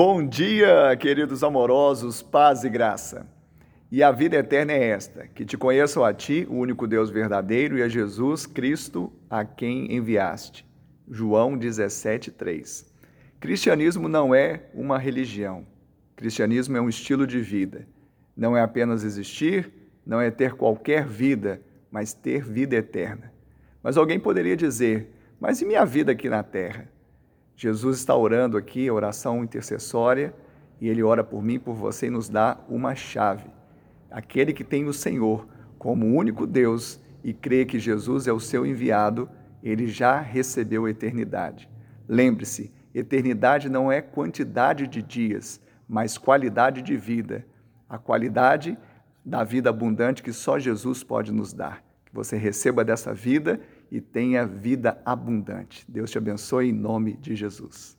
Bom dia, queridos amorosos, paz e graça. E a vida eterna é esta: que te conheçam a ti, o único Deus verdadeiro, e a Jesus Cristo, a quem enviaste. João 17:3. Cristianismo não é uma religião. Cristianismo é um estilo de vida. Não é apenas existir, não é ter qualquer vida, mas ter vida eterna. Mas alguém poderia dizer: "Mas e minha vida aqui na terra?" Jesus está orando aqui, oração intercessória, e ele ora por mim por você e nos dá uma chave. Aquele que tem o Senhor como único Deus e crê que Jesus é o seu enviado, ele já recebeu a eternidade. Lembre-se, eternidade não é quantidade de dias, mas qualidade de vida. A qualidade da vida abundante que só Jesus pode nos dar. Que você receba dessa vida e tenha vida abundante. Deus te abençoe em nome de Jesus.